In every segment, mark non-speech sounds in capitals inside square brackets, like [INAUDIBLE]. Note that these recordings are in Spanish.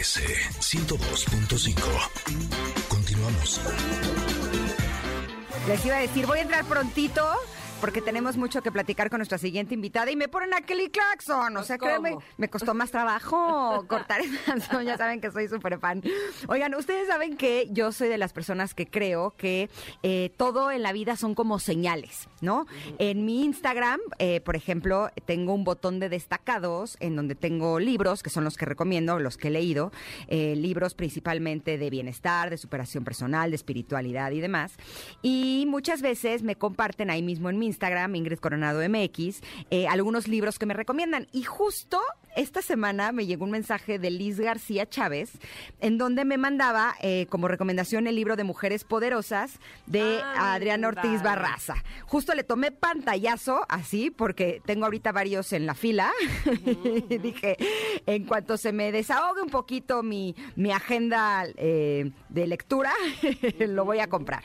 MBS 102.5. Continuamos. Les iba a decir, voy a entrar prontito porque tenemos mucho que platicar con nuestra siguiente invitada y me ponen a Kelly Clarkson. O sea, ¿Cómo? créeme, me costó más trabajo [LAUGHS] cortar esa canción. Ya saben que soy súper fan. Oigan, ustedes saben que yo soy de las personas que creo que eh, todo en la vida son como señales, ¿no? En mi Instagram, eh, por ejemplo, tengo un botón de destacados en donde tengo libros, que son los que recomiendo, los que he leído, eh, libros principalmente de bienestar, de superación personal, de espiritualidad y demás. Y muchas veces me comparten ahí mismo en mi Instagram, Ingrid Coronado MX, eh, algunos libros que me recomiendan. Y justo esta semana me llegó un mensaje de Liz García Chávez, en donde me mandaba eh, como recomendación el libro de Mujeres Poderosas de Adriana Ortiz. Barraza. Justo le tomé pantallazo así, porque tengo ahorita varios en la fila. [LAUGHS] Y Dije, en cuanto se me desahogue un poquito mi, mi agenda eh, de lectura, [LAUGHS] lo voy a comprar.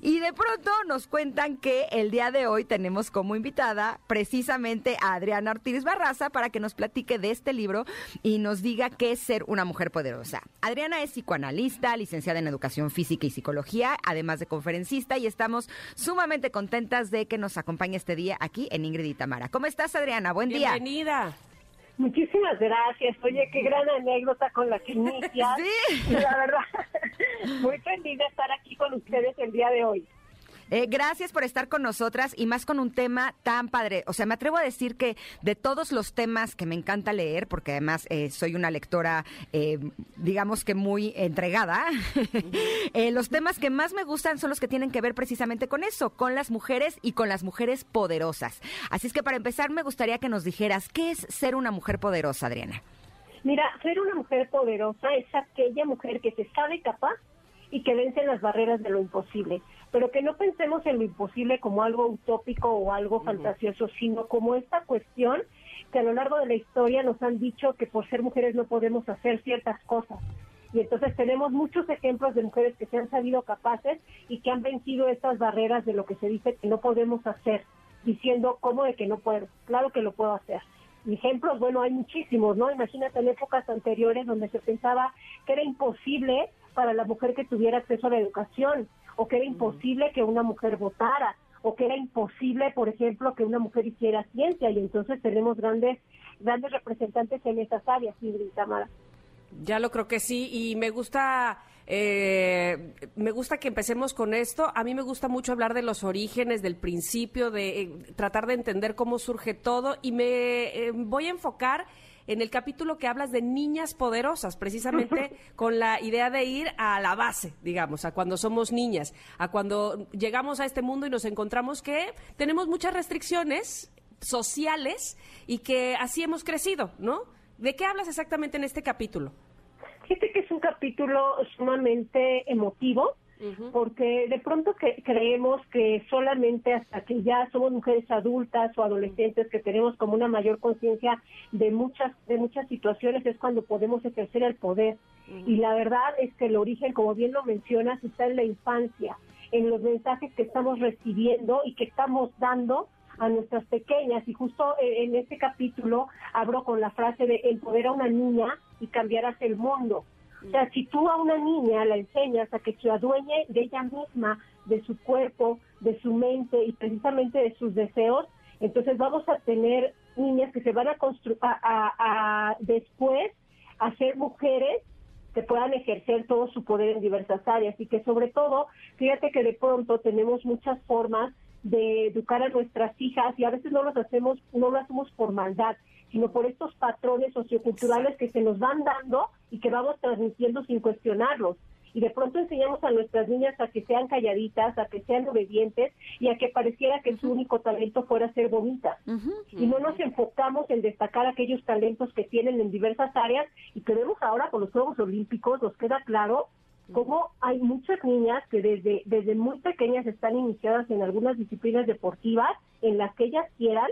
Y de pronto nos cuentan que el día de hoy tenemos como invitada precisamente a Adriana Ortiz Barraza para que nos platique de este libro y nos diga qué es ser una mujer poderosa. Adriana es psicoanalista, licenciada en educación física y psicología, además de conferencista, y estamos sumamente contentas de que nos acompañe este día aquí en Ingrid y Tamara. ¿Cómo estás, Adriana? Buen día. Bienvenida. Muchísimas gracias. Oye, qué gran anécdota con la que inicias. [LAUGHS] Sí. La verdad, [LAUGHS] muy feliz de estar aquí con ustedes el día de hoy. Eh, gracias por estar con nosotras y más con un tema tan padre. O sea, me atrevo a decir que de todos los temas que me encanta leer, porque además eh, soy una lectora, eh, digamos que muy entregada, [LAUGHS] eh, los temas que más me gustan son los que tienen que ver precisamente con eso, con las mujeres y con las mujeres poderosas. Así es que para empezar me gustaría que nos dijeras, ¿qué es ser una mujer poderosa, Adriana? Mira, ser una mujer poderosa es aquella mujer que se sabe capaz y que vence las barreras de lo imposible. Pero que no pensemos en lo imposible como algo utópico o algo fantasioso, sino como esta cuestión que a lo largo de la historia nos han dicho que por ser mujeres no podemos hacer ciertas cosas. Y entonces tenemos muchos ejemplos de mujeres que se han sabido capaces y que han vencido estas barreras de lo que se dice que no podemos hacer, diciendo cómo de que no puedo. Claro que lo puedo hacer. Ejemplos, bueno, hay muchísimos, ¿no? Imagínate en épocas anteriores donde se pensaba que era imposible para la mujer que tuviera acceso a la educación, o que era imposible que una mujer votara, o que era imposible, por ejemplo, que una mujer hiciera ciencia, y entonces tenemos grandes grandes representantes en esas áreas, Ingrid Tamara. Ya lo creo que sí y me gusta eh, me gusta que empecemos con esto. A mí me gusta mucho hablar de los orígenes, del principio, de eh, tratar de entender cómo surge todo y me eh, voy a enfocar en el capítulo que hablas de niñas poderosas, precisamente [LAUGHS] con la idea de ir a la base, digamos, a cuando somos niñas, a cuando llegamos a este mundo y nos encontramos que tenemos muchas restricciones sociales y que así hemos crecido, ¿no? ¿De qué hablas exactamente en este capítulo? Fíjate que es un capítulo sumamente emotivo, porque de pronto que creemos que solamente hasta que ya somos mujeres adultas o adolescentes que tenemos como una mayor conciencia de muchas de muchas situaciones es cuando podemos ejercer el poder. Y la verdad es que el origen, como bien lo mencionas, está en la infancia, en los mensajes que estamos recibiendo y que estamos dando a nuestras pequeñas y justo eh, en este capítulo abro con la frase de empoderar a una niña y cambiarás el mundo. O sea, si tú a una niña la enseñas a que se adueñe de ella misma, de su cuerpo, de su mente y precisamente de sus deseos, entonces vamos a tener niñas que se van a construir a, a- a después a ser mujeres que puedan ejercer todo su poder en diversas áreas y que sobre todo, fíjate que de pronto tenemos muchas formas de educar a nuestras hijas y a veces no los hacemos, no lo hacemos por maldad, sino por estos patrones socioculturales que se nos van dando y que vamos transmitiendo sin cuestionarlos. Y de pronto enseñamos a nuestras niñas a que sean calladitas, a que sean obedientes y a que pareciera que su único talento fuera ser bonitas. Y no nos enfocamos en destacar aquellos talentos que tienen en diversas áreas y que vemos ahora con los Juegos Olímpicos, nos queda claro cómo hay muchas niñas que desde, desde muy pequeñas están iniciadas en algunas disciplinas deportivas en las que ellas quieran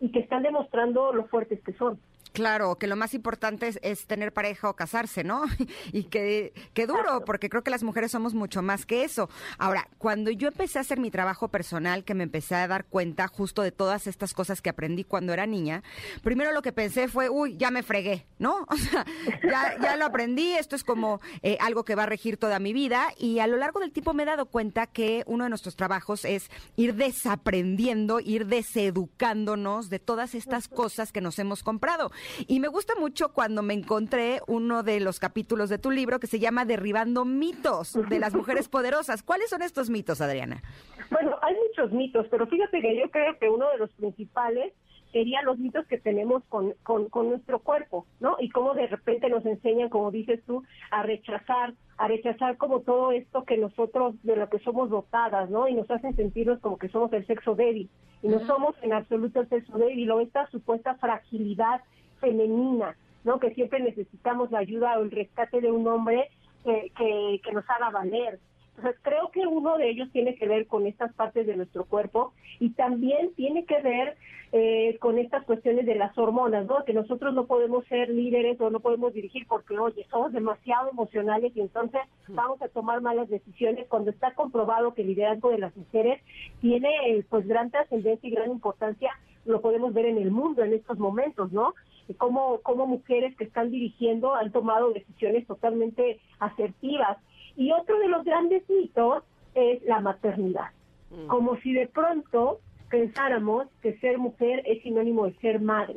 y que están demostrando lo fuertes que son. Claro, que lo más importante es, tener pareja o casarse, ¿no? [LAUGHS] y que, que duro, porque creo que las mujeres somos mucho más que eso. Ahora, cuando yo empecé a hacer mi trabajo personal, que me empecé a dar cuenta justo de todas estas cosas que aprendí cuando era niña, primero lo que pensé fue, uy, ya me fregué, ¿no? [LAUGHS] O sea, ya, ya lo aprendí, esto es como eh, algo que va a regir toda mi vida y a lo largo del tiempo me he dado cuenta que uno de nuestros trabajos es ir desaprendiendo, ir deseducándonos de todas estas cosas que nos hemos comprado. Y me gusta mucho cuando me encontré uno de los capítulos de tu libro que se llama Derribando mitos de las mujeres [LAUGHS] poderosas. ¿Cuáles son estos mitos, Adriana? Bueno, hay muchos mitos, pero fíjate que yo creo que uno de los principales serían los mitos que tenemos con, con, con, nuestro cuerpo, ¿no? Y cómo de repente nos enseñan, como dices tú, a rechazar, a rechazar como todo esto que nosotros, de lo que somos dotadas, ¿no? Y nos hacen sentirnos como que somos el sexo débil. Y no somos en absoluto el sexo débil, o esta supuesta fragilidad femenina, ¿no? Que siempre necesitamos la ayuda o el rescate de un hombre que, que, que nos haga valer. Entonces creo que uno de ellos tiene que ver con estas partes de nuestro cuerpo y también tiene que ver eh, con estas cuestiones de las hormonas, ¿no? Que nosotros no podemos ser líderes o no podemos dirigir porque, oye, somos demasiado emocionales y entonces vamos a tomar malas decisiones cuando está comprobado que el liderazgo de las mujeres tiene pues gran trascendencia y gran importancia, lo podemos ver en el mundo en estos momentos, ¿no? Como, como mujeres que están dirigiendo han tomado decisiones totalmente asertivas y otro de los grandes mitos es la maternidad. Mm. Como si de pronto pensáramos que ser mujer es sinónimo de ser madre.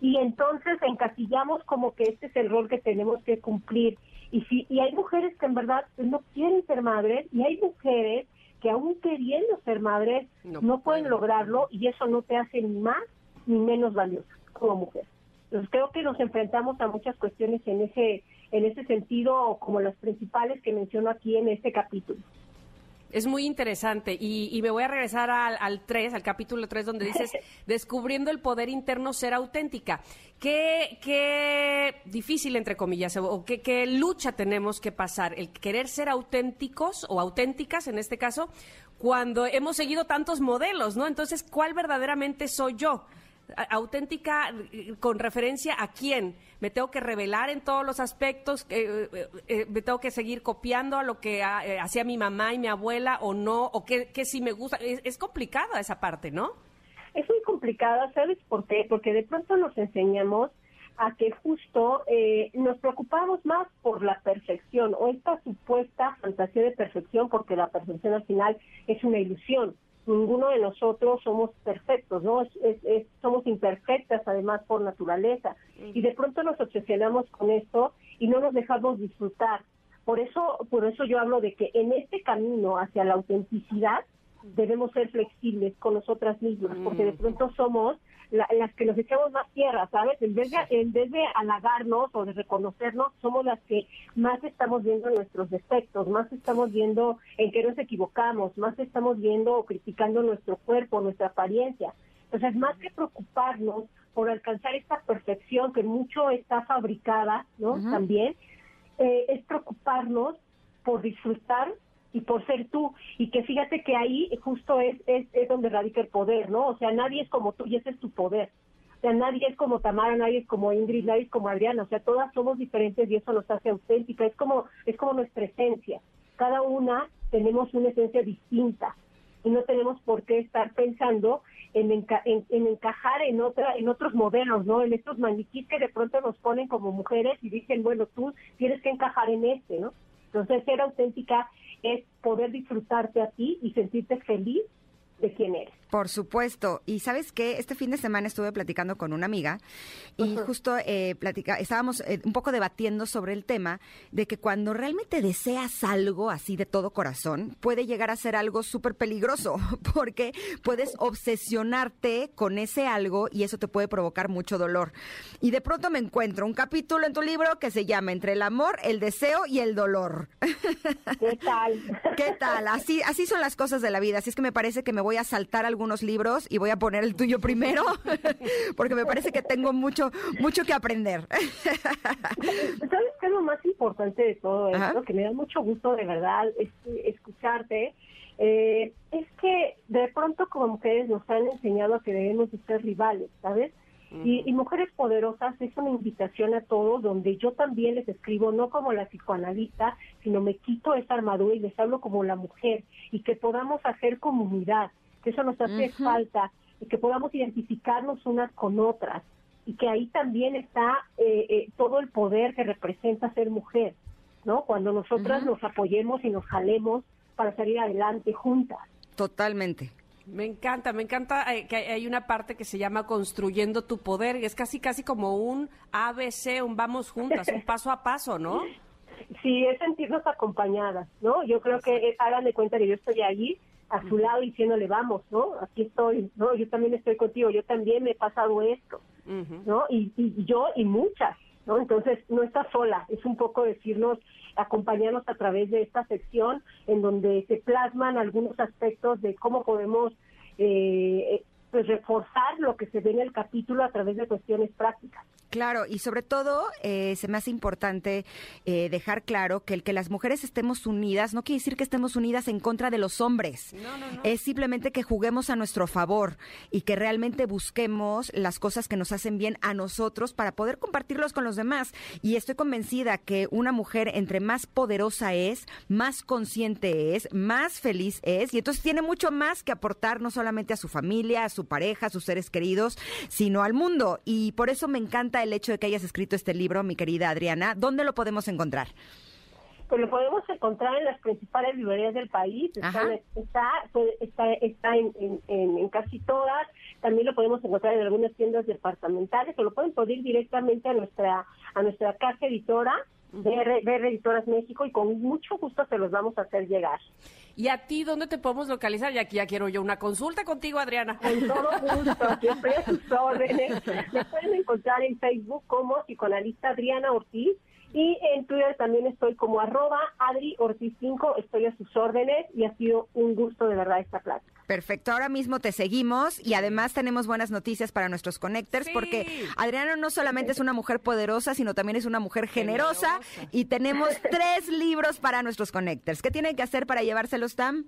Y entonces encasillamos como que este es el rol que tenemos que cumplir. Y, si, y hay mujeres que en verdad no quieren ser madres y hay mujeres que aún queriendo ser madres no, pueden lograrlo y eso no te hace ni más ni menos valiosa como mujer. Entonces creo que nos enfrentamos a muchas cuestiones en ese en ese sentido como las principales que menciono aquí en este capítulo. Es muy interesante y, me voy a regresar al, al 3, al capítulo 3, donde dices, [LAUGHS] descubriendo el poder interno, ser auténtica. ¿Qué, qué difícil, entre comillas, o qué, qué lucha tenemos que pasar? El querer ser auténticos o auténticas, en este caso, cuando hemos seguido tantos modelos, ¿no? Entonces, ¿cuál verdaderamente soy yo? Auténtica con referencia a quién. Me tengo que revelar en todos los aspectos eh, eh, eh, me tengo que seguir copiando a lo que hacía mi mamá y mi abuela o no o qué, qué sí me gusta. Es, es, complicada esa parte no es muy complicada sabes por qué porque de pronto nos enseñamos a que justo nos preocupamos más por la perfección o esta supuesta fantasía de perfección porque la perfección al final es una ilusión ninguno de nosotros somos perfectos, ¿no? Es, somos imperfectas además por naturaleza. Y de pronto nos obsesionamos con esto y no nos dejamos disfrutar. Por eso, por eso yo hablo de que en este camino hacia la autenticidad debemos ser flexibles con nosotras mismas, porque de mm. pronto somos las que nos echamos más tierra, ¿sabes? En vez, de, en vez de halagarnos o de reconocernos, somos las que más estamos viendo nuestros defectos, más estamos viendo en qué nos equivocamos, más estamos viendo o criticando nuestro cuerpo, nuestra apariencia. Entonces, más que preocuparnos por alcanzar esta perfección que mucho está fabricada, ¿no? También, eh, es preocuparnos por disfrutar y por ser tú y que fíjate que ahí justo es, es, es donde radica el poder, ¿no? O sea, nadie es como tú y ese es tu poder. O sea, nadie es como Tamara, nadie es como Ingrid, nadie es como Adriana, o sea, todas somos diferentes y eso nos hace auténtica, es como es como nuestra esencia. Cada una tenemos una esencia distinta y no tenemos por qué estar pensando en, en, en, encajar en otra en otros modelos, ¿no? En estos maniquís que de pronto nos ponen como mujeres y dicen, bueno, tú tienes que encajar en este, ¿no? Entonces, ser auténtica es poder disfrutarte a ti y sentirte feliz de quién eres. Por supuesto. Y sabes que este fin de semana estuve platicando con una amiga y justo eh, platica, estábamos eh, un poco debatiendo sobre el tema de que cuando realmente deseas algo así de todo corazón, puede llegar a ser algo súper peligroso [LAUGHS] porque puedes obsesionarte con ese algo y eso te puede provocar mucho dolor. Y de pronto me encuentro un capítulo en tu libro que se llama Entre el amor, el deseo y el dolor. ¿Qué tal? [LAUGHS] ¿Qué tal? Así, así son las cosas de la vida. Así es que me parece que me voy a saltar algún unos libros y voy a poner el tuyo primero [LAUGHS] porque me parece que tengo mucho mucho que aprender. [LAUGHS] ¿Sabes qué es lo más importante de todo esto? Que me da mucho gusto de verdad escucharte. Eh, es que de pronto como mujeres nos han enseñado a que debemos de ser rivales, ¿sabes? y, Mujeres Poderosas es una invitación a todos donde yo también les escribo, no como la psicoanalista, sino me quito esa armadura y les hablo como la mujer y que podamos hacer comunidad, que eso nos hace falta y que podamos identificarnos unas con otras y que ahí también está eh, eh, todo el poder que representa ser mujer, ¿no? Cuando nosotras nos apoyemos y nos jalemos para salir adelante juntas. Totalmente. Me encanta, me encanta eh, que hay una parte que se llama construyendo tu poder, y es casi casi como un ABC, un vamos juntas, un [LAUGHS] paso a paso, ¿no? Sí, es sentirnos acompañadas, ¿no? Yo creo que hagan de cuenta que yo estoy allí a su lado diciéndole vamos, ¿no? Aquí estoy, ¿no? Yo también estoy contigo, yo también me he pasado esto, ¿no? Y, y yo y muchas, ¿no? Entonces no está sola, es un poco decirnos acompañarnos a través de esta sección en donde se plasman algunos aspectos de cómo podemos eh, pues reforzar lo que se ve en el capítulo a través de cuestiones prácticas. Claro, y sobre todo eh, se me hace importante eh, dejar claro que el que las mujeres estemos unidas no quiere decir que estemos unidas en contra de los hombres. No, no, no. Es simplemente que juguemos a nuestro favor y que realmente busquemos las cosas que nos hacen bien a nosotros para poder compartirlos con los demás. Y estoy convencida que una mujer entre más poderosa es, más consciente es, más feliz es y entonces tiene mucho más que aportar no solamente a su familia, a su pareja, a sus seres queridos, sino al mundo. Y por eso me encanta el hecho de que hayas escrito este libro, mi querida Adriana. ¿Dónde lo podemos encontrar? Pues lo podemos encontrar en las principales librerías del país. Está, está, está, en, casi todas. También lo podemos encontrar en algunas tiendas departamentales o lo pueden pedir directamente a nuestra a nuestra casa editora BR, Editoras México y con mucho gusto se los vamos a hacer llegar. ¿Y a ti dónde te podemos localizar? Y aquí ya quiero yo una consulta contigo, Adriana. Con todo gusto, [LAUGHS] siempre a sus órdenes. Me pueden encontrar en Facebook como psicoanalista Adriana Ortiz y en Twitter también estoy como arroba Adri Ortiz 5, estoy a sus órdenes y ha sido un gusto de verdad esta plática. Perfecto, ahora mismo te seguimos y además tenemos buenas noticias para nuestros connectors porque Adriana no solamente es una mujer poderosa, sino también es una mujer generosa, y tenemos tres libros para nuestros connectors. ¿Qué tienen que hacer para llevárselos, Tam?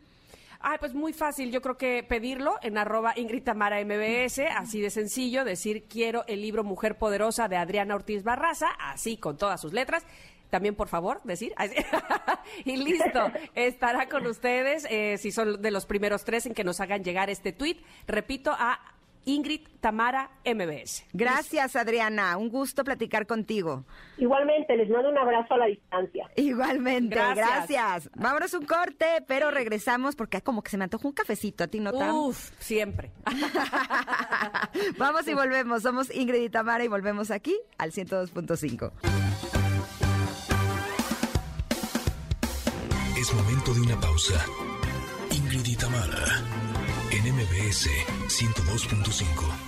Ay, pues muy fácil. Yo creo que pedirlo en arroba Ingrid MBS, así de sencillo, decir quiero el libro Mujer Poderosa de Adriana Ortiz Barraza, así con todas sus letras. También, por favor, decir. [LAUGHS] y listo, estará con ustedes, eh, si son de los primeros tres en que nos hagan llegar este tweet. Repito, a Ingrid Tamara MBS. Gracias, Adriana. Un gusto platicar contigo. Igualmente, les mando un abrazo a la distancia. Igualmente, gracias. Vámonos un corte, pero regresamos porque como que se me antoja un cafecito. ¿A ti no, Uf, siempre. [LAUGHS] Vamos y volvemos. Somos Ingrid y Tamara y volvemos aquí al 102.5. Es momento de una pausa. Ingrid y Tamara en MBS 102.5.